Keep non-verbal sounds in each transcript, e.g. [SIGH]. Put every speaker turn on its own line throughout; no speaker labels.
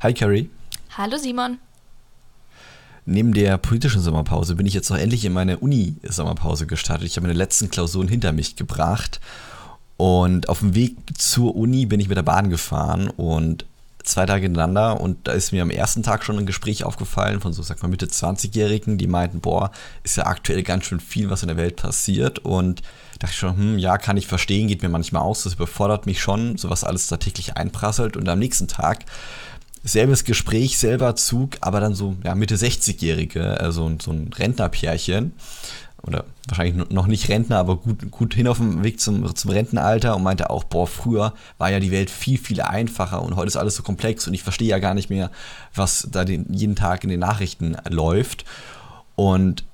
Hi Carrie.
Hallo Simon.
Neben der politischen Sommerpause bin ich jetzt noch endlich in meine Uni-Sommerpause gestartet. Ich habe meine letzten Klausuren hinter mich gebracht und auf dem Weg zur Uni bin ich mit der Bahn gefahren und zwei Tage hintereinander und da ist mir am ersten Tag schon ein Gespräch aufgefallen von so, sag mal, Mitte 20-Jährigen, die meinten, boah, ist ja aktuell ganz schön viel, was in der Welt passiert und dachte ich schon, hm, ja, kann ich verstehen, geht mir manchmal aus, das überfordert mich schon, so was alles da täglich einprasselt und am nächsten Tag selbes Gespräch, selber Zug, aber dann so ja, Mitte 60-Jährige, also so ein Rentnerpärchen oder wahrscheinlich noch nicht Rentner, aber gut, gut hin auf dem Weg zum, zum Rentenalter und meinte auch, boah, früher war ja die Welt viel, viel einfacher und heute ist alles so komplex und ich verstehe ja gar nicht mehr, was da den, jeden Tag in den Nachrichten läuft. Und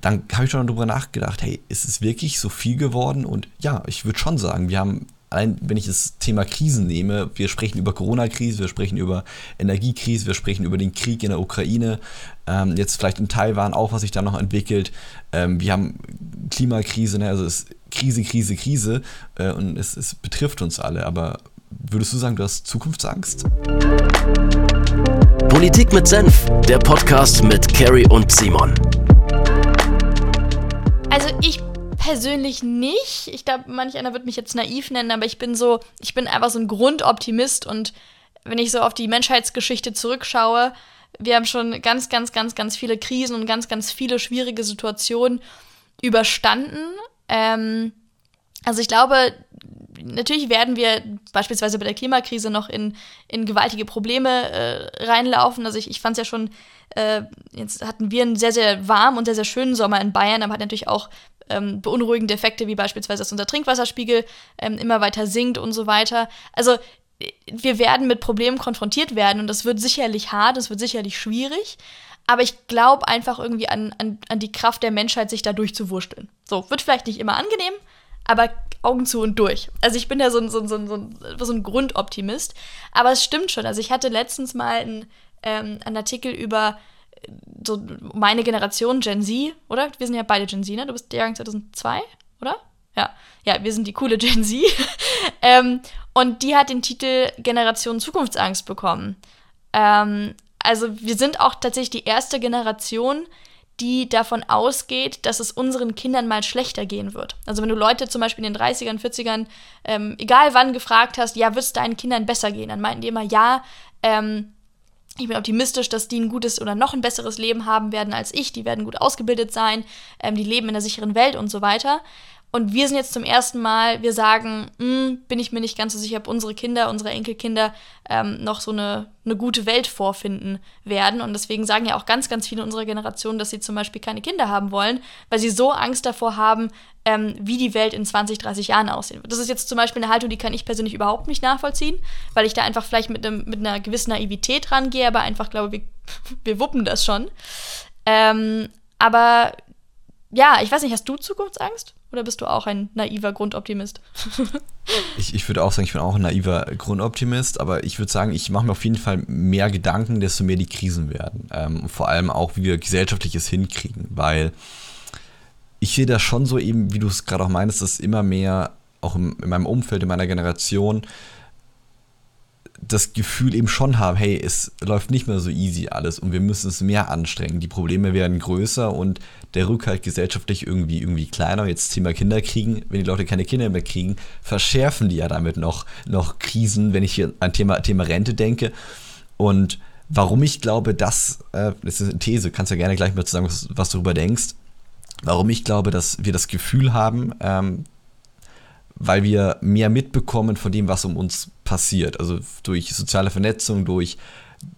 dann habe ich schon darüber nachgedacht, hey, ist es wirklich so viel geworden? Und ja, ich würde schon sagen, wir haben allein wenn ich das Thema Krisen nehme, wir sprechen über Corona-Krise, wir sprechen über Energiekrise, wir sprechen über den Krieg in der Ukraine, ähm, jetzt vielleicht in Taiwan auch, was sich da noch entwickelt. Ähm, wir haben Klimakrise, ne? also es ist Krise, Krise, Krise äh, und es, es betrifft uns alle. Aber würdest du sagen, du hast Zukunftsangst?
Politik mit Senf, der Podcast mit Carrie und Simon.
Also ich persönlich nicht. Ich glaube, manch einer wird mich jetzt naiv nennen, aber ich bin so, ich bin einfach so ein Grundoptimist und wenn ich so auf die Menschheitsgeschichte zurückschaue, wir haben schon ganz, ganz, ganz, ganz viele Krisen und ganz, ganz viele schwierige Situationen überstanden. Ähm, also ich glaube, natürlich werden wir beispielsweise bei der Klimakrise noch in, in gewaltige Probleme äh, reinlaufen. Also ich, ich fand es ja schon, äh, jetzt hatten wir einen sehr, sehr warmen und sehr, sehr schönen Sommer in Bayern, aber hat natürlich auch ähm, beunruhigende Effekte, wie beispielsweise, dass unser Trinkwasserspiegel ähm, immer weiter sinkt und so weiter. Also wir werden mit Problemen konfrontiert werden und das wird sicherlich hart, das wird sicherlich schwierig. Aber ich glaube einfach irgendwie an, an, an die Kraft der Menschheit, sich da durchzuwurschteln. So, wird vielleicht nicht immer angenehm, aber Augen zu und durch. Also ich bin ja so ein, so ein, so ein, so ein Grundoptimist. Aber es stimmt schon. Also ich hatte letztens mal einen, ähm, einen Artikel über so meine Generation Gen Z, oder? Wir sind ja beide Gen Z, ne? Du bist Jahrgang 2002, oder? Ja, ja, wir sind die coole Gen Z. [LAUGHS] ähm, und die hat den Titel Generation Zukunftsangst bekommen. Ähm, also wir sind auch tatsächlich die erste Generation, die davon ausgeht, dass es unseren Kindern mal schlechter gehen wird. Also wenn du Leute zum Beispiel in den 30ern, 40ern, ähm, egal wann gefragt hast, ja, wird es deinen Kindern besser gehen, dann meinten die immer, ja, ähm, ich bin optimistisch, dass die ein gutes oder noch ein besseres Leben haben werden als ich. Die werden gut ausgebildet sein, ähm, die leben in einer sicheren Welt und so weiter. Und wir sind jetzt zum ersten Mal, wir sagen, hm, bin ich mir nicht ganz so sicher, ob unsere Kinder, unsere Enkelkinder ähm, noch so eine, eine gute Welt vorfinden werden. Und deswegen sagen ja auch ganz, ganz viele unserer Generation, dass sie zum Beispiel keine Kinder haben wollen, weil sie so Angst davor haben, ähm, wie die Welt in 20, 30 Jahren aussehen wird. Das ist jetzt zum Beispiel eine Haltung, die kann ich persönlich überhaupt nicht nachvollziehen, weil ich da einfach vielleicht mit, einem, mit einer gewissen Naivität rangehe, aber einfach glaube, wir, [LAUGHS] wir wuppen das schon. Ähm, aber ja, ich weiß nicht, hast du Zukunftsangst? Oder bist du auch ein naiver Grundoptimist? [LAUGHS]
ich, ich würde auch sagen, ich bin auch ein naiver Grundoptimist, aber ich würde sagen, ich mache mir auf jeden Fall mehr Gedanken, desto mehr die Krisen werden. Ähm, vor allem auch, wie wir gesellschaftliches hinkriegen, weil ich sehe das schon so eben, wie du es gerade auch meinst, dass immer mehr, auch in, in meinem Umfeld, in meiner Generation, das Gefühl eben schon haben, hey, es läuft nicht mehr so easy alles und wir müssen es mehr anstrengen. Die Probleme werden größer und der Rückhalt gesellschaftlich irgendwie, irgendwie kleiner. Jetzt Thema Kinder kriegen, wenn die Leute keine Kinder mehr kriegen, verschärfen die ja damit noch, noch Krisen, wenn ich hier an Thema, Thema Rente denke. Und warum ich glaube, dass, äh, das ist eine These, kannst ja gerne gleich mal sagen, was, was du darüber denkst, warum ich glaube, dass wir das Gefühl haben, ähm, weil wir mehr mitbekommen von dem, was um uns passiert. Also durch soziale Vernetzung, durch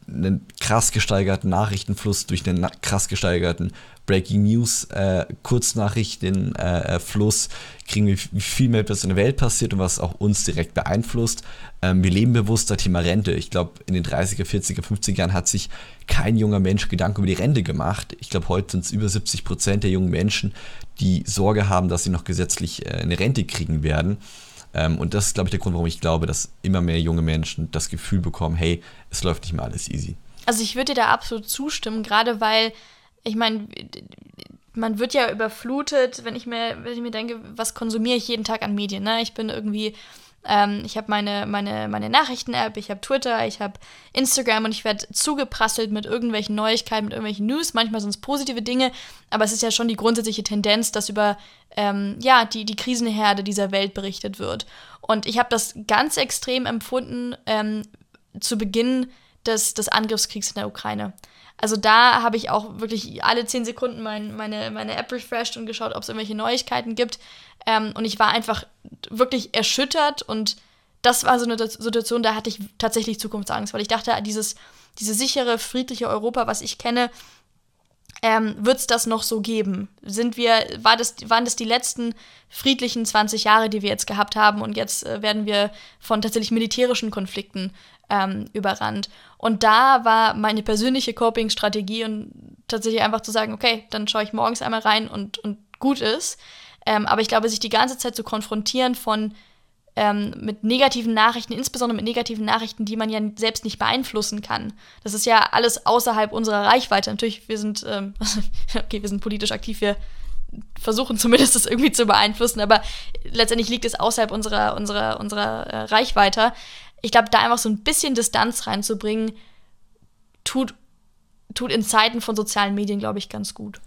einen krass gesteigerten Nachrichtenfluss, durch einen krass gesteigerten Breaking News, äh, Kurznachrichtenfluss, äh, kriegen wir viel mehr, was in der Welt passiert und was auch uns direkt beeinflusst. Ähm, wir leben bewusster Thema Rente. Ich glaube, in den 30er, 40er, 50er Jahren hat sich kein junger Mensch Gedanken über die Rente gemacht. Ich glaube, heute sind es über 70 Prozent der jungen Menschen, die Sorge haben, dass sie noch gesetzlich äh, eine Rente kriegen werden. Ähm, und das ist, glaube ich, der Grund, warum ich glaube, dass immer mehr junge Menschen das Gefühl bekommen, hey, es läuft nicht mehr alles easy.
Also ich würde dir da absolut zustimmen, gerade weil ich meine, man wird ja überflutet, wenn ich mir, wenn ich mir denke, was konsumiere ich jeden Tag an Medien, ne? Ich bin irgendwie Ähm, ich habe meine, meine, meine Nachrichten-App, ich habe Twitter, ich habe Instagram und ich werde zugeprasselt mit irgendwelchen Neuigkeiten, mit irgendwelchen News. Manchmal sind es positive Dinge, aber es ist ja schon die grundsätzliche Tendenz, dass über ähm, ja, die, die Krisenherde dieser Welt berichtet wird. Und ich habe das ganz extrem empfunden ähm, zu Beginn des, des Angriffskriegs in der Ukraine. Also da habe ich auch wirklich alle zehn Sekunden mein, meine, meine App refreshed und geschaut, ob es irgendwelche Neuigkeiten gibt. Ähm, und ich war einfach wirklich erschüttert und das war so eine Situation, da hatte ich tatsächlich Zukunftsangst, weil ich dachte, dieses, diese sichere, friedliche Europa, was ich kenne, ähm, wird es das noch so geben? Sind wir, war das, waren das die letzten friedlichen 20 Jahre, die wir jetzt gehabt haben und jetzt äh, werden wir von tatsächlich militärischen Konflikten ähm, überrannt? Und da war meine persönliche Coping-Strategie und tatsächlich einfach zu sagen, okay, dann schaue ich morgens einmal rein und, und gut ist. Ähm, aber ich glaube, sich die ganze Zeit zu konfrontieren von ähm, mit negativen Nachrichten, insbesondere mit negativen Nachrichten, die man ja selbst nicht beeinflussen kann. Das ist ja alles außerhalb unserer Reichweite. Natürlich, wir sind, ähm, [LAUGHS] okay, wir sind politisch aktiv, wir versuchen zumindest das irgendwie zu beeinflussen, aber letztendlich liegt es außerhalb unserer, unserer, unserer äh, Reichweite. Ich glaube, da einfach so ein bisschen Distanz reinzubringen, tut, tut in Zeiten von sozialen Medien, glaube ich, ganz gut.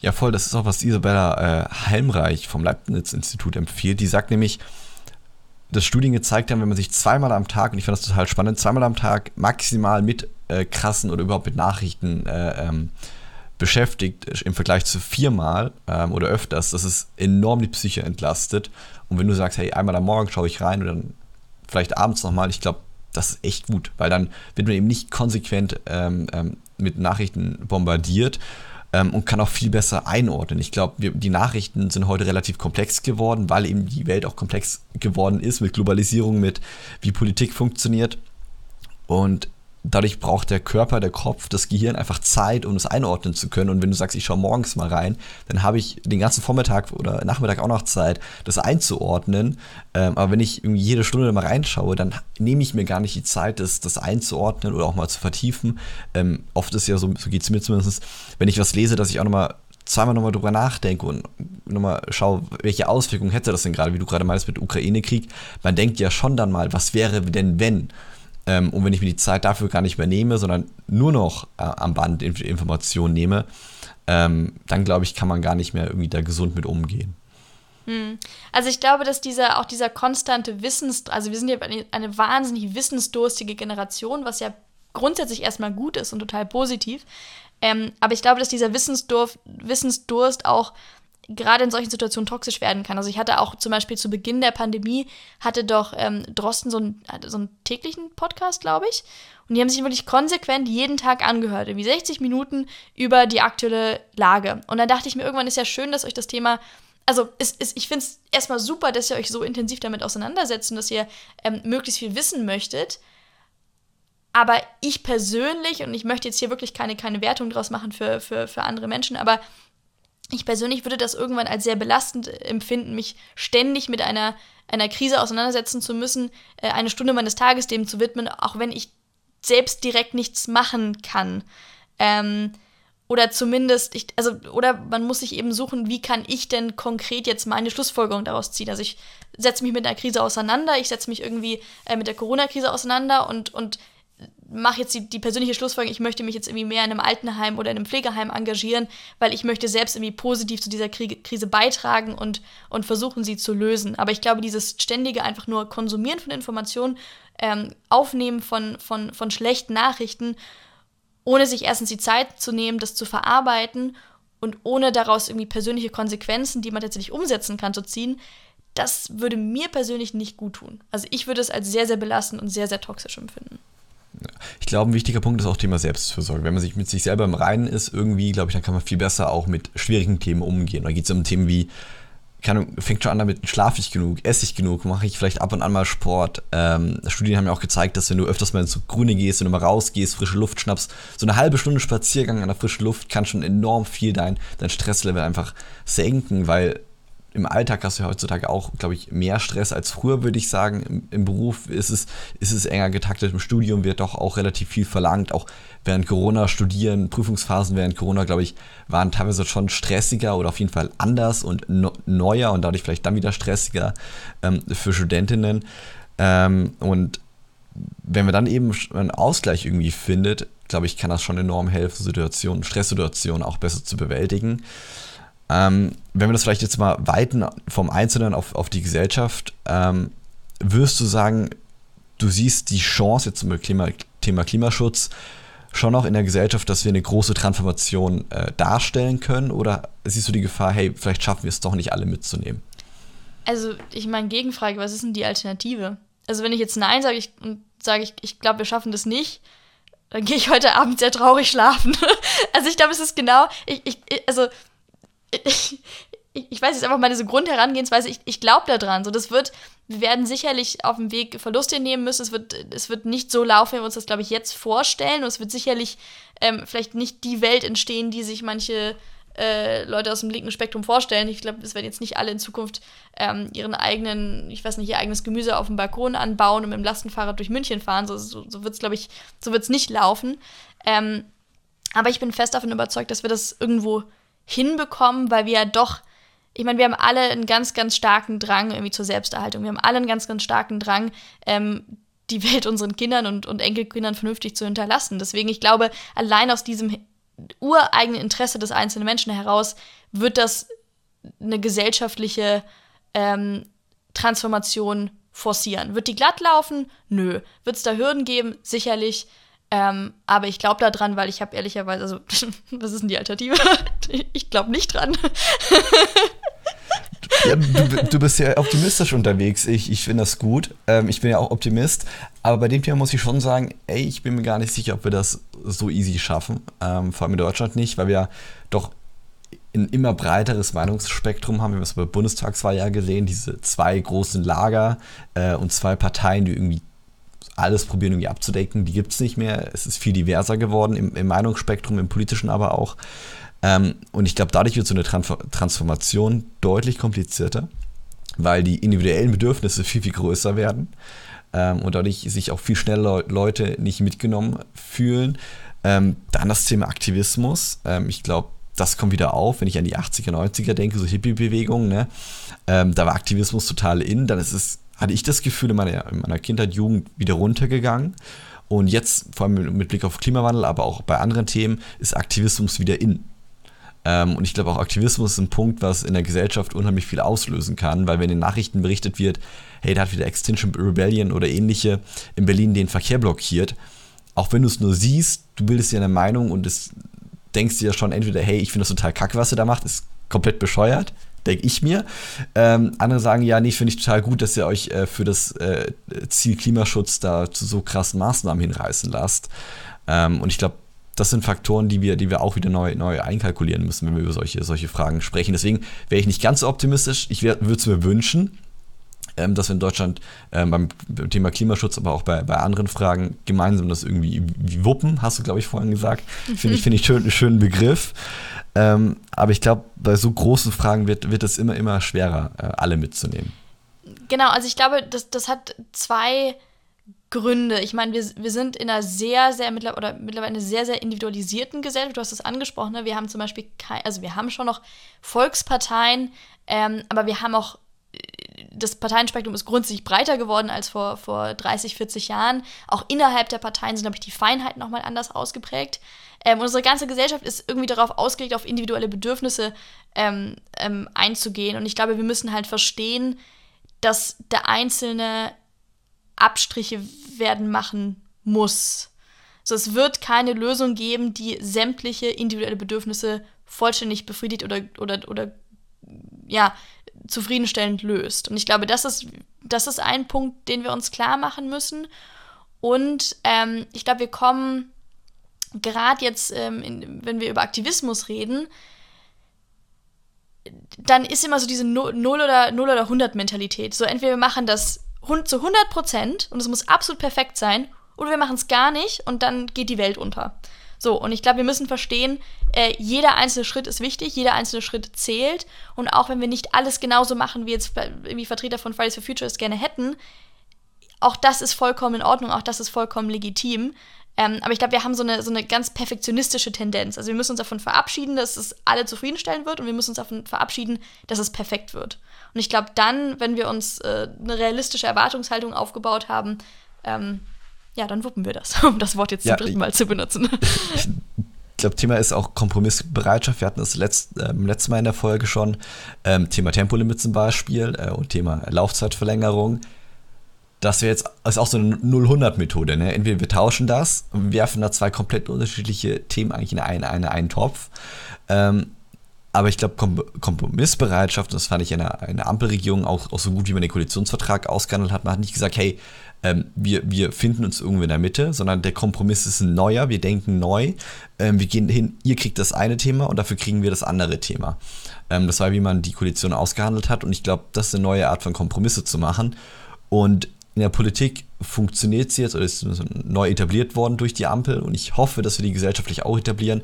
Ja, voll, das ist auch, was Isabella äh, Helmreich vom Leibniz-Institut empfiehlt. Die sagt nämlich, dass Studien gezeigt haben, wenn man sich zweimal am Tag, und ich fand das total spannend, zweimal am Tag maximal mit äh, krassen oder überhaupt mit Nachrichten äh, ähm, beschäftigt, im Vergleich zu viermal ähm, oder öfters, dass es enorm die Psyche entlastet. Und wenn du sagst, hey, einmal am Morgen schaue ich rein und dann vielleicht abends nochmal, ich glaube, das ist echt gut, weil dann wird man eben nicht konsequent ähm, ähm mit Nachrichten bombardiert ähm, und kann auch viel besser einordnen. Ich glaube, die Nachrichten sind heute relativ komplex geworden, weil eben die Welt auch komplex geworden ist mit Globalisierung, mit wie Politik funktioniert. Und dadurch braucht der Körper, der Kopf, das Gehirn einfach Zeit, um es einordnen zu können. Und wenn du sagst, ich schaue morgens mal rein, dann habe ich den ganzen Vormittag oder Nachmittag auch noch Zeit, das einzuordnen. Ähm, aber wenn ich irgendwie jede Stunde mal reinschaue, dann nehme ich mir gar nicht die Zeit, das, das einzuordnen oder auch mal zu vertiefen. Ähm, oft ist ja so, so geht es mir zumindest, wenn ich was lese, dass ich auch nochmal zweimal nochmal drüber nachdenke und nochmal schaue, welche Auswirkungen hätte das denn gerade, wie du gerade meinst mit Ukraine-Krieg. Man denkt ja schon dann mal, was wäre denn, wenn? Ähm, und wenn ich mir die Zeit dafür gar nicht mehr nehme, sondern nur noch äh, am Band Informationen nehme, ähm, dann glaube ich, kann man gar nicht mehr irgendwie da gesund mit umgehen.
Hm. Also ich glaube, dass dieser auch dieser konstante Wissens, also wir sind ja eine, eine wahnsinnig wissensdurstige Generation, was ja grundsätzlich erstmal gut ist und total positiv. Ähm, aber ich glaube, dass dieser Wissensdurf, Wissensdurst auch gerade in solchen Situationen toxisch werden kann. Also ich hatte auch zum Beispiel zu Beginn der Pandemie, hatte doch ähm, Drosten so einen, so einen täglichen Podcast, glaube ich. Und die haben sich wirklich konsequent jeden Tag angehört, irgendwie 60 Minuten über die aktuelle Lage. Und dann dachte ich mir, irgendwann ist ja schön, dass euch das Thema also es, es, ich finde es erstmal super, dass ihr euch so intensiv damit auseinandersetzt und dass ihr ähm, möglichst viel wissen möchtet. Aber ich persönlich, und ich möchte jetzt hier wirklich keine, keine Wertung draus machen für, für, für andere Menschen, aber ich persönlich würde das irgendwann als sehr belastend empfinden, mich ständig mit einer, einer Krise auseinandersetzen zu müssen, äh, eine Stunde meines Tages dem zu widmen, auch wenn ich selbst direkt nichts machen kann. Ähm, oder zumindest, ich, also, oder man muss sich eben suchen, wie kann ich denn konkret jetzt meine Schlussfolgerung daraus ziehen. Also ich setze mich mit einer Krise auseinander, ich setze mich irgendwie äh, mit der Corona-Krise auseinander und, und mache jetzt die, die persönliche Schlussfolgerung, ich möchte mich jetzt irgendwie mehr in einem Altenheim oder in einem Pflegeheim engagieren, weil ich möchte selbst irgendwie positiv zu dieser Krise beitragen und, und versuchen, sie zu lösen. Aber ich glaube, dieses ständige einfach nur Konsumieren von Informationen, ähm, Aufnehmen von, von, von schlechten Nachrichten, ohne sich erstens die Zeit zu nehmen, das zu verarbeiten und ohne daraus irgendwie persönliche Konsequenzen, die man tatsächlich umsetzen kann, zu ziehen, das würde mir persönlich nicht gut tun. Also ich würde es als sehr, sehr belastend und sehr, sehr toxisch empfinden.
Ich glaube, ein wichtiger Punkt ist auch Thema Selbstfürsorge. Wenn man sich mit sich selber im Reinen ist, irgendwie, glaube ich, dann kann man viel besser auch mit schwierigen Themen umgehen. Da geht es um Themen wie, kann, fängt schon an damit, schlafe ich genug, esse ich genug, mache ich vielleicht ab und an mal Sport. Ähm, Studien haben ja auch gezeigt, dass wenn du öfters mal ins Grüne gehst, wenn du mal rausgehst, frische Luft schnappst, so eine halbe Stunde Spaziergang an der frischen Luft kann schon enorm viel dein, dein Stresslevel einfach senken, weil im Alltag hast du ja heutzutage auch, glaube ich, mehr Stress als früher, würde ich sagen. Im, Im, Beruf ist es, ist es enger getaktet, im Studium wird doch auch relativ viel verlangt. Auch während Corona studieren, Prüfungsphasen während Corona, glaube ich, waren teilweise schon stressiger oder auf jeden Fall anders und no, neuer und dadurch vielleicht dann wieder stressiger ähm, für Studentinnen. Ähm, und wenn man dann eben einen Ausgleich irgendwie findet, glaube ich, kann das schon enorm helfen, Situationen, Stresssituationen auch besser zu bewältigen. Ähm, wenn wir das vielleicht jetzt mal weiten vom Einzelnen auf, auf die Gesellschaft, ähm, wirst du sagen, du siehst die Chance jetzt zum Klima, Thema Klimaschutz schon auch in der Gesellschaft, dass wir eine große Transformation äh, darstellen können? Oder siehst du die Gefahr, hey, vielleicht schaffen wir es doch nicht alle mitzunehmen?
Also, ich meine, Gegenfrage, was ist denn die Alternative? Also, wenn ich jetzt Nein sage ich, und sage, ich, ich glaube, wir schaffen das nicht, dann gehe ich heute Abend sehr traurig schlafen. [LAUGHS] also, ich glaube, es ist genau, ich, ich, also, ich, [LAUGHS] ich weiß jetzt einfach meine so Grundherangehensweise, ich, ich glaube daran. So, das wird, wir werden sicherlich auf dem Weg Verluste nehmen müssen. Es wird, es wird nicht so laufen, wie wir uns das, glaube ich, jetzt vorstellen. Und es wird sicherlich ähm, vielleicht nicht die Welt entstehen, die sich manche äh, Leute aus dem linken Spektrum vorstellen. Ich glaube, es werden jetzt nicht alle in Zukunft ähm, ihren eigenen, ich weiß nicht, ihr eigenes Gemüse auf dem Balkon anbauen und mit dem Lastenfahrrad durch München fahren. So, so, so wird es, glaube ich, so wird es nicht laufen. Ähm, aber ich bin fest davon überzeugt, dass wir das irgendwo hinbekommen, weil wir ja doch, ich meine, wir haben alle einen ganz, ganz starken Drang irgendwie zur Selbsterhaltung. Wir haben alle einen ganz, ganz starken Drang, ähm, die Welt unseren Kindern und, und Enkelkindern vernünftig zu hinterlassen. Deswegen, ich glaube, allein aus diesem ureigenen Interesse des einzelnen Menschen heraus wird das eine gesellschaftliche ähm, Transformation forcieren. Wird die glatt laufen? Nö. Wird es da Hürden geben? Sicherlich. Ähm, aber ich glaube daran, weil ich habe ehrlicherweise, also, [LAUGHS] was ist denn die Alternative? [LAUGHS] ich glaube nicht dran.
ja, du, du, bist ja optimistisch unterwegs. Ich, ich finde das gut. Ähm, ich bin ja auch Optimist. Aber bei dem Thema muss ich schon sagen, ey, ich bin mir gar nicht sicher, ob wir das so easy schaffen. Ähm, vor allem in Deutschland nicht, weil wir doch ein immer breiteres Meinungsspektrum haben. Wir haben es bei der Bundestagswahl ja gesehen, diese zwei großen Lager äh, und zwei Parteien, die irgendwie alles probieren irgendwie abzudecken. Die gibt es nicht mehr. Es ist viel diverser geworden im, im Meinungsspektrum, im politischen aber auch. Ähm, und ich glaube, dadurch wird so eine Transformation deutlich komplizierter, weil die individuellen Bedürfnisse viel, viel größer werden ähm, und dadurch sich auch viel schneller Leute nicht mitgenommen fühlen. Ähm, dann das Thema Aktivismus. Ähm, ich glaube, das kommt wieder auf, wenn ich an die 80er, 90er denke, so Hippie-Bewegungen. Ne? Ähm, da war Aktivismus total in. Dann ist es hatte ich das Gefühl in meiner, in meiner Kindheit, Jugend wieder runtergegangen. Und jetzt, vor allem mit Blick auf Klimawandel, aber auch bei anderen Themen, ist Aktivismus wieder in. Ähm, und ich glaube auch Aktivismus ist ein Punkt, was in der Gesellschaft unheimlich viel auslösen kann, weil wenn in den Nachrichten berichtet wird, hey, da hat wieder Extinction Rebellion oder ähnliche in Berlin den Verkehr blockiert, auch wenn du es nur siehst, du bildest dir eine Meinung und es denkst dir ja schon entweder, hey, ich finde das total kacke, was ihr da macht, ist komplett bescheuert, denke ich mir. Ähm, andere sagen, ja, nee, finde ich total gut, dass ihr euch äh, für das äh, Ziel Klimaschutz da zu so krassen Maßnahmen hinreißen lasst. Ähm, und ich glaube, das sind Faktoren, die wir, die wir auch wieder neu, neu einkalkulieren müssen, wenn wir über solche, solche Fragen sprechen. Deswegen wäre ich nicht ganz so optimistisch. Ich würde es mir wünschen, ähm, dass wir in Deutschland ähm, beim Thema Klimaschutz, aber auch bei, bei anderen Fragen gemeinsam das irgendwie wie wuppen, hast du, glaube ich, vorhin gesagt. Finde ich, find ich schön, einen schönen Begriff. Ähm, aber ich glaube, bei so großen Fragen wird, wird es immer, immer schwerer, äh, alle mitzunehmen.
Genau, also ich glaube, das, das hat zwei Gründe. Ich meine, wir, wir sind in einer sehr, sehr oder mittlerweile eine sehr, sehr individualisierten Gesellschaft. Du hast es angesprochen, ne? wir haben zum Beispiel kein, also wir haben schon noch Volksparteien, ähm, aber wir haben auch das Parteienspektrum ist grundsätzlich breiter geworden als vor, vor 30, 40 Jahren. Auch innerhalb der Parteien sind, glaube ich, die Feinheiten nochmal anders ausgeprägt. Ähm, unsere ganze Gesellschaft ist irgendwie darauf ausgelegt, auf individuelle Bedürfnisse ähm, ähm, einzugehen. Und ich glaube, wir müssen halt verstehen, dass der Einzelne Abstriche werden machen muss. So, es wird keine Lösung geben, die sämtliche individuelle Bedürfnisse vollständig befriedigt oder, oder, oder ja, zufriedenstellend löst. Und ich glaube, das ist, das ist ein Punkt, den wir uns klar machen müssen. Und ähm, ich glaube, wir kommen gerade jetzt, ähm, in, wenn wir über Aktivismus reden, dann ist immer so diese 0 oder 0 oder 100 Mentalität. So entweder wir machen das zu 100 Prozent und es muss absolut perfekt sein, oder wir machen es gar nicht und dann geht die Welt unter. So, und ich glaube, wir müssen verstehen, äh, jeder einzelne Schritt ist wichtig, jeder einzelne Schritt zählt. Und auch wenn wir nicht alles genauso machen, wie jetzt irgendwie Vertreter von Fridays for Future es gerne hätten, auch das ist vollkommen in Ordnung, auch das ist vollkommen legitim. Ähm, aber ich glaube, wir haben so eine, so eine ganz perfektionistische Tendenz. Also wir müssen uns davon verabschieden, dass es alle zufriedenstellen wird und wir müssen uns davon verabschieden, dass es perfekt wird. Und ich glaube, dann, wenn wir uns äh, eine realistische Erwartungshaltung aufgebaut haben, ähm, ja, dann wuppen wir das, [LAUGHS] um das Wort jetzt ja, zum dritten Mal zu benutzen. [LAUGHS]
Ich glaube, Thema ist auch Kompromissbereitschaft. Wir hatten das letzt, äh, letzte Mal in der Folge schon. Ähm, Thema Tempolimit zum Beispiel äh, und Thema Laufzeitverlängerung das wäre jetzt ist auch so eine 0-100-Methode. Ne? Entweder wir tauschen das und werfen da zwei komplett unterschiedliche Themen eigentlich in einen, einen, einen Topf. Ähm, aber ich glaube, Kom Kompromissbereitschaft, das fand ich in der, in der Ampelregierung auch, auch so gut, wie man den Koalitionsvertrag ausgehandelt hat. Man hat nicht gesagt, hey, ähm, wir, wir finden uns irgendwo in der Mitte, sondern der Kompromiss ist ein neuer, wir denken neu. Ähm, wir gehen hin, ihr kriegt das eine Thema und dafür kriegen wir das andere Thema. Ähm, das war, wie man die Koalition ausgehandelt hat und ich glaube, das ist eine neue Art von Kompromisse zu machen. Und in der Politik funktioniert sie jetzt oder ist neu etabliert worden durch die Ampel und ich hoffe, dass wir die gesellschaftlich auch etablieren,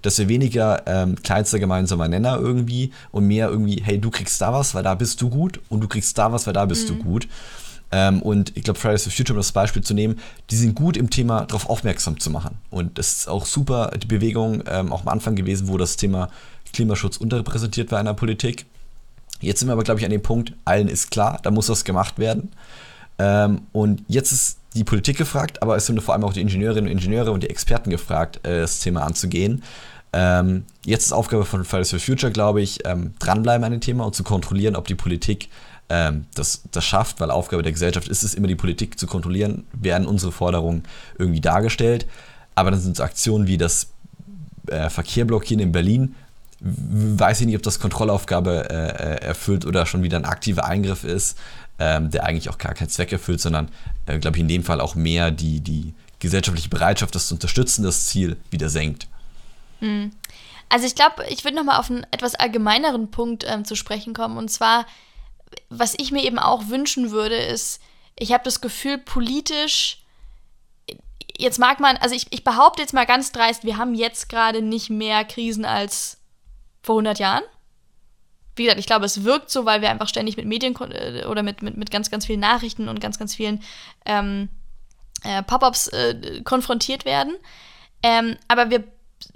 dass wir weniger ähm, kleinster gemeinsamer Nenner irgendwie und mehr irgendwie, hey, du kriegst da was, weil da bist du gut und du kriegst da was, weil da bist mhm. du gut. Ähm, und ich glaube, Fridays for Future, um das Beispiel zu nehmen, die sind gut im Thema darauf aufmerksam zu machen. Und das ist auch super die Bewegung ähm, auch am Anfang gewesen, wo das Thema Klimaschutz unterrepräsentiert war in der Politik. Jetzt sind wir aber, glaube ich, an dem Punkt, allen ist klar, da muss was gemacht werden. Ähm, und jetzt ist die Politik gefragt, aber es sind vor allem auch die Ingenieurinnen und Ingenieure und die Experten gefragt, äh, das Thema anzugehen. Ähm, jetzt ist Aufgabe von Fridays for Future, glaube ich, ähm, dranbleiben an dem Thema und zu kontrollieren, ob die Politik ähm, das, das schafft, weil Aufgabe der Gesellschaft ist es immer, die Politik zu kontrollieren, werden unsere Forderungen irgendwie dargestellt. Aber dann sind so Aktionen wie das äh, Verkehr blockieren in Berlin, weiß ich nicht, ob das Kontrollaufgabe äh, äh, erfüllt oder schon wieder ein aktiver Eingriff ist ähm, der eigentlich auch gar keinen Zweck erfüllt, sondern, äh, glaube ich, in dem Fall auch mehr die, die gesellschaftliche Bereitschaft, das zu unterstützen, das Ziel wieder senkt.
Hm. Also ich glaube, ich würde nochmal auf einen etwas allgemeineren Punkt ähm, zu sprechen kommen. Und zwar, was ich mir eben auch wünschen würde, ist, ich habe das Gefühl, politisch, jetzt mag man, also ich, ich behaupte jetzt mal ganz dreist, wir haben jetzt gerade nicht mehr Krisen als vor 100 Jahren wie gesagt, ich glaube, es wirkt so, weil wir einfach ständig mit Medien äh, oder mit, mit, mit ganz, ganz vielen Nachrichten und ganz, ganz vielen ähm, äh, Pop-ups äh, konfrontiert werden. Ähm, aber wir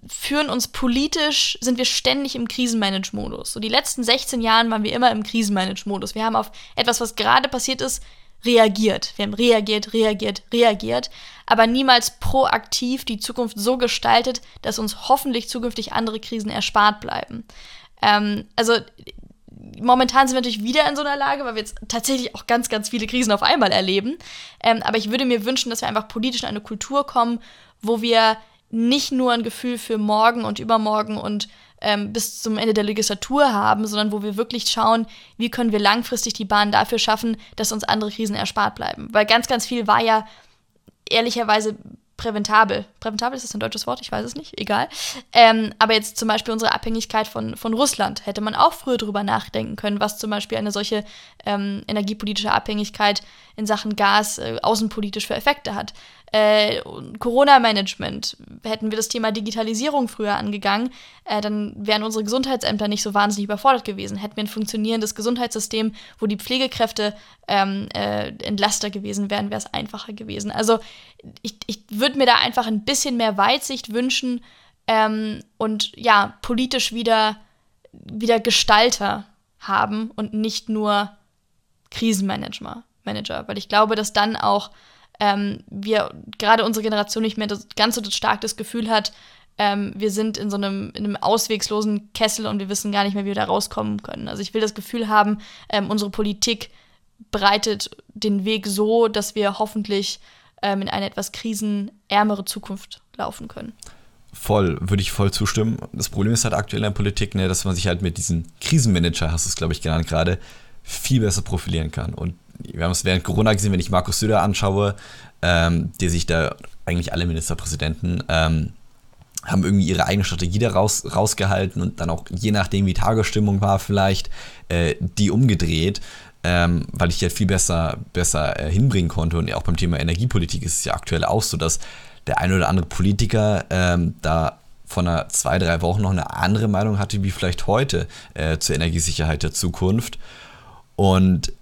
führen uns politisch, sind wir ständig im Krisenmanage-Modus. So die letzten 16 Jahren waren wir immer im Krisenmanage-Modus. Wir haben auf etwas, was gerade passiert ist, reagiert. Wir haben reagiert, reagiert, reagiert, aber niemals proaktiv die Zukunft so gestaltet, dass uns hoffentlich zukünftig andere Krisen erspart bleiben. Ähm, also momentan sind wir natürlich wieder in so einer Lage, weil wir jetzt tatsächlich auch ganz, ganz viele Krisen auf einmal erleben. Ähm, aber ich würde mir wünschen, dass wir einfach politisch in eine Kultur kommen, wo wir nicht nur ein Gefühl für morgen und übermorgen und ähm, bis zum Ende der Legislatur haben, sondern wo wir wirklich schauen, wie können wir langfristig die Bahn dafür schaffen, dass uns andere Krisen erspart bleiben. Weil ganz, ganz viel war ja ehrlicherweise präventabel. Präventabel ist das ein deutsches Wort? Ich weiß es nicht, egal. Ähm, aber jetzt zum Beispiel unsere Abhängigkeit von, von Russland hätte man auch früher drüber nachdenken können, was zum Beispiel eine solche ähm, energiepolitische Abhängigkeit in Sachen Gas äh, außenpolitisch für Effekte hat. Äh, Corona-Management, hätten wir das Thema Digitalisierung früher angegangen, äh, dann wären unsere Gesundheitsämter nicht so wahnsinnig überfordert gewesen. Hätten wir ein funktionierendes Gesundheitssystem, wo die Pflegekräfte ähm, äh, entlaster gewesen wären, wäre es einfacher gewesen. Also ich, ich würde mir da einfach ein bisschen mehr Weitsicht wünschen ähm, und ja, politisch wieder, wieder Gestalter haben und nicht nur Krisenmanager. Manager, weil ich glaube, dass dann auch ähm, wir gerade unsere Generation nicht mehr das, ganz so stark das Gefühl hat, ähm, wir sind in so einem, in einem auswegslosen Kessel und wir wissen gar nicht mehr, wie wir da rauskommen können. Also ich will das Gefühl haben, ähm, unsere Politik breitet den Weg so, dass wir hoffentlich ähm, in eine etwas krisenärmere Zukunft laufen können.
Voll, würde ich voll zustimmen. Das Problem ist halt aktuell in der Politik, ne, dass man sich halt mit diesem Krisenmanager, hast du es, glaube ich, genannt gerade, viel besser profilieren kann. Und wir haben es während Corona gesehen, wenn ich Markus Söder anschaue, ähm, der sich da eigentlich alle Ministerpräsidenten ähm, haben irgendwie ihre eigene Strategie da raus, rausgehalten und dann auch je nachdem, wie Tagesstimmung war, vielleicht äh, die umgedreht, ähm, weil ich die halt viel besser, besser äh, hinbringen konnte. Und auch beim Thema Energiepolitik ist es ja aktuell auch so, dass der ein oder andere Politiker ähm, da von einer zwei, drei Wochen noch eine andere Meinung hatte, wie vielleicht heute äh, zur Energiesicherheit der Zukunft. Und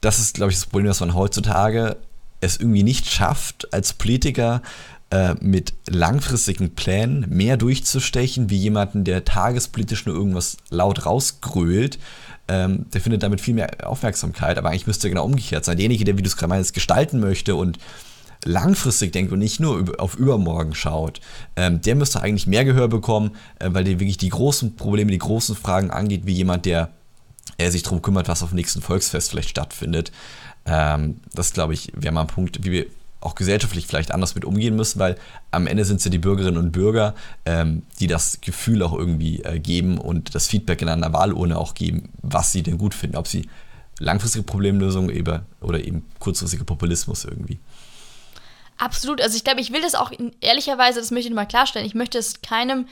das ist, glaube ich, das Problem, dass man heutzutage es irgendwie nicht schafft, als Politiker äh, mit langfristigen Plänen mehr durchzustechen, wie jemanden, der tagespolitisch nur irgendwas laut rausgrölt. Ähm, der findet damit viel mehr Aufmerksamkeit, aber eigentlich müsste er genau umgekehrt sein. Derjenige, der, wie du es gerade meinst, gestalten möchte und langfristig denkt und nicht nur auf übermorgen schaut, ähm, der müsste eigentlich mehr Gehör bekommen, äh, weil der wirklich die großen Probleme, die großen Fragen angeht, wie jemand, der äh, sich darum kümmert, was auf dem nächsten Volksfest vielleicht stattfindet. Ähm, das, glaube ich, wäre mal ein Punkt, wie wir auch gesellschaftlich vielleicht anders mit umgehen müssen, weil am Ende sind es ja die Bürgerinnen und Bürger, ähm, die das Gefühl auch irgendwie äh, geben und das Feedback in einer Wahlurne auch geben, was sie denn gut finden, ob sie langfristige Problemlösungen eben, oder eben kurzfristige Populismus irgendwie.
Absolut. Also ich glaube, ich will das auch ehrlicherweise, das möchte ich mal klarstellen, ich möchte es keinem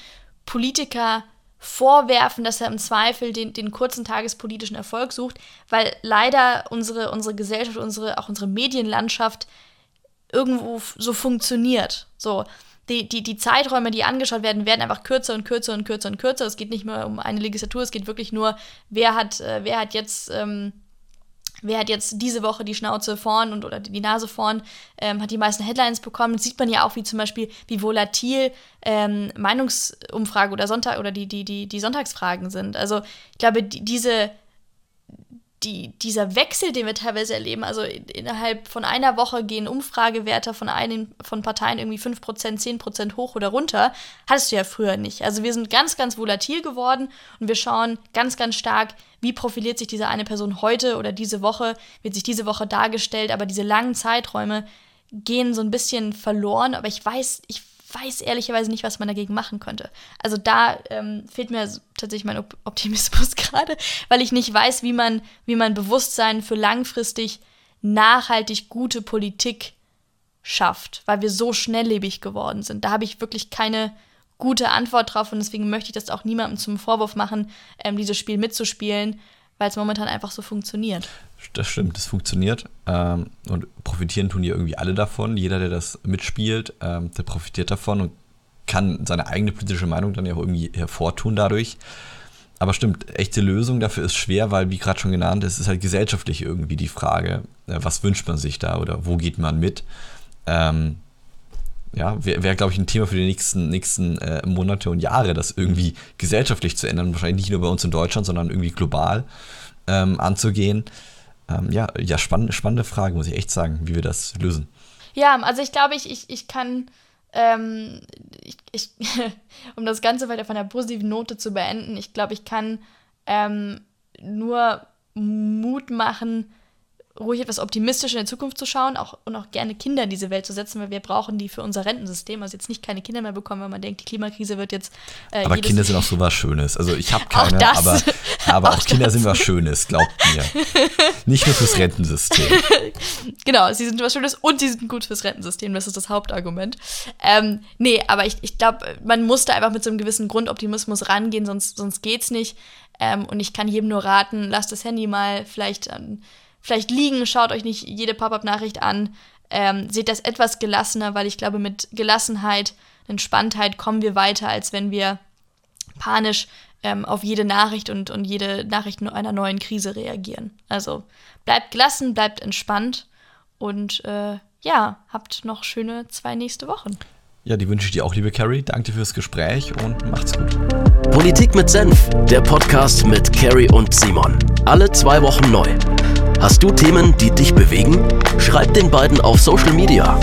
Politiker vorwerfen, dass er im Zweifel den, den kurzen tagespolitischen Erfolg sucht, weil leider unsere, unsere Gesellschaft, unsere, auch unsere Medienlandschaft irgendwo so funktioniert. So, die, die, die Zeiträume, die angeschaut werden, werden einfach kürzer und kürzer und kürzer und kürzer. Es geht nicht mehr um eine Legislatur, es geht wirklich nur, wer hat, äh, wer hat jetzt ähm, wer hat jetzt diese Woche die Schnauze vorn und oder die Nase vorn, ähm, hat die meisten Headlines bekommen. Das sieht man ja auch, wie zum Beispiel, wie volatil ähm, Meinungsumfrage oder Sonntag oder die, die, die, die Sonntagsfragen sind. Also ich glaube, die, diese die, dieser Wechsel, den wir teilweise erleben, also innerhalb von einer Woche gehen Umfragewerte von, einen, von Parteien irgendwie 5%, 10% hoch oder runter, hattest du ja früher nicht. Also wir sind ganz, ganz volatil geworden und wir schauen ganz, ganz stark, wie profiliert sich diese eine Person heute oder diese Woche, wird sich diese Woche dargestellt, aber diese langen Zeiträume gehen so ein bisschen verloren, aber ich weiß, ich weiß ehrlicherweise nicht, was man dagegen machen könnte. Also da ähm, fehlt mir tatsächlich mein Optimismus [LAUGHS] gerade, weil ich nicht weiß, wie man, wie man Bewusstsein für langfristig nachhaltig gute Politik schafft, weil wir so schnelllebig geworden sind. Da habe ich wirklich keine gute Antwort drauf und deswegen möchte ich das auch niemandem zum Vorwurf machen, ähm, dieses Spiel mitzuspielen, weil es momentan einfach so funktioniert.
Das stimmt, das funktioniert. Ähm, und profitieren tun ja irgendwie alle davon. Jeder, der das mitspielt, ähm, der profitiert davon und kann seine eigene politische Meinung dann ja auch irgendwie hervortun dadurch. Aber stimmt, echte Lösung dafür ist schwer, weil, wie gerade schon genannt, es ist halt gesellschaftlich irgendwie die Frage, äh, was wünscht man sich da oder wo geht man mit? Ähm, ja, wäre, wär, glaube ich, ein Thema für die nächsten, nächsten äh, Monate und Jahre, das irgendwie gesellschaftlich zu ändern, wahrscheinlich nicht nur bei uns in Deutschland, sondern irgendwie global ähm, anzugehen. Ähm, ja, ja spann spannende Frage, muss ich echt sagen, wie wir das lösen.
Ja, also ich glaube, ich, ich, ich kann, ähm, ich, ich [LAUGHS] um das Ganze weiter von der positiven Note zu beenden, ich glaube, ich kann ähm, nur Mut machen, ruhig etwas optimistisch in die Zukunft zu schauen auch, und auch gerne Kinder in diese Welt zu setzen, weil wir brauchen die für unser Rentensystem. Also jetzt nicht keine Kinder mehr bekommen, wenn man denkt, die Klimakrise wird jetzt.
Äh, aber Kinder sind auch so was Schönes. Also ich habe [LAUGHS] keine, auch aber, aber [LAUGHS] auch, auch Kinder sind was Schönes, glaubt mir. [LAUGHS] nicht nur fürs Rentensystem.
genau, sie sind was Schönes und sie sind gut fürs Rentensystem. Das ist das Hauptargument. Ähm, nee, aber ich, ich glaube, man muss da einfach mit so einem gewissen Grundoptimismus rangehen, sonst, sonst geht's nicht. Ähm, und ich kann jedem nur raten, lasst das Handy mal vielleicht an vielleicht liegen, schaut euch nicht jede Pop-up-Nachricht an, ähm, seht das etwas gelassener, weil ich glaube, mit Gelassenheit, Entspanntheit kommen wir weiter, als wenn wir panisch ähm, auf jede Nachricht und, und jede Nachricht einer neuen Krise reagieren. Also bleibt gelassen, bleibt entspannt und äh, ja, habt noch schöne zwei nächste Wochen.
Ja, die wünsche ich dir auch, liebe Carrie. Danke dir fürs Gespräch und macht's gut.
Politik mit Senf, der Podcast mit Carrie und Simon. Alle zwei Wochen neu. Hast du Themen, die dich bewegen? Schreib den beiden auf Social Media.